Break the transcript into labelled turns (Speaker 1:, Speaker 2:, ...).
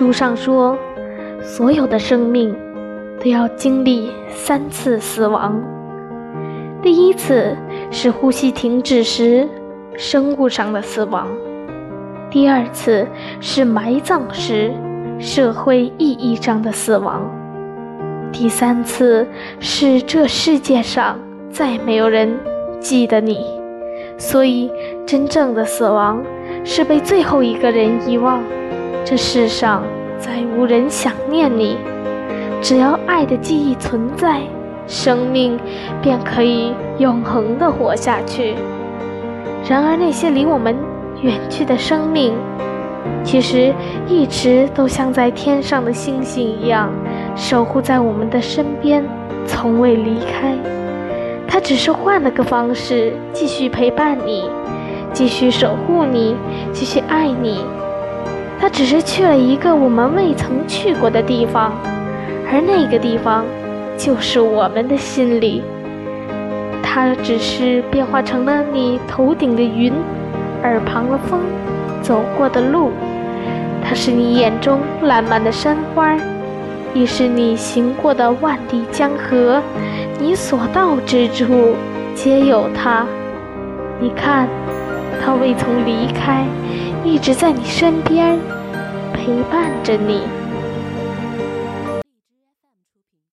Speaker 1: 书上说，所有的生命都要经历三次死亡。第一次是呼吸停止时生物上的死亡，第二次是埋葬时社会意义上的死亡，第三次是这世界上再没有人记得你。所以，真正的死亡是被最后一个人遗忘。这世上再无人想念你，只要爱的记忆存在，生命便可以永恒地活下去。然而，那些离我们远去的生命，其实一直都像在天上的星星一样，守护在我们的身边，从未离开。他只是换了个方式，继续陪伴你，继续守护你，继续爱你。他只是去了一个我们未曾去过的地方，而那个地方就是我们的心里。他只是变化成了你头顶的云，耳旁的风，走过的路。他是你眼中烂漫的山花，亦是你行过的万里江河。你所到之处，皆有他。你看，他未曾离开。一直在你身边，陪伴着你。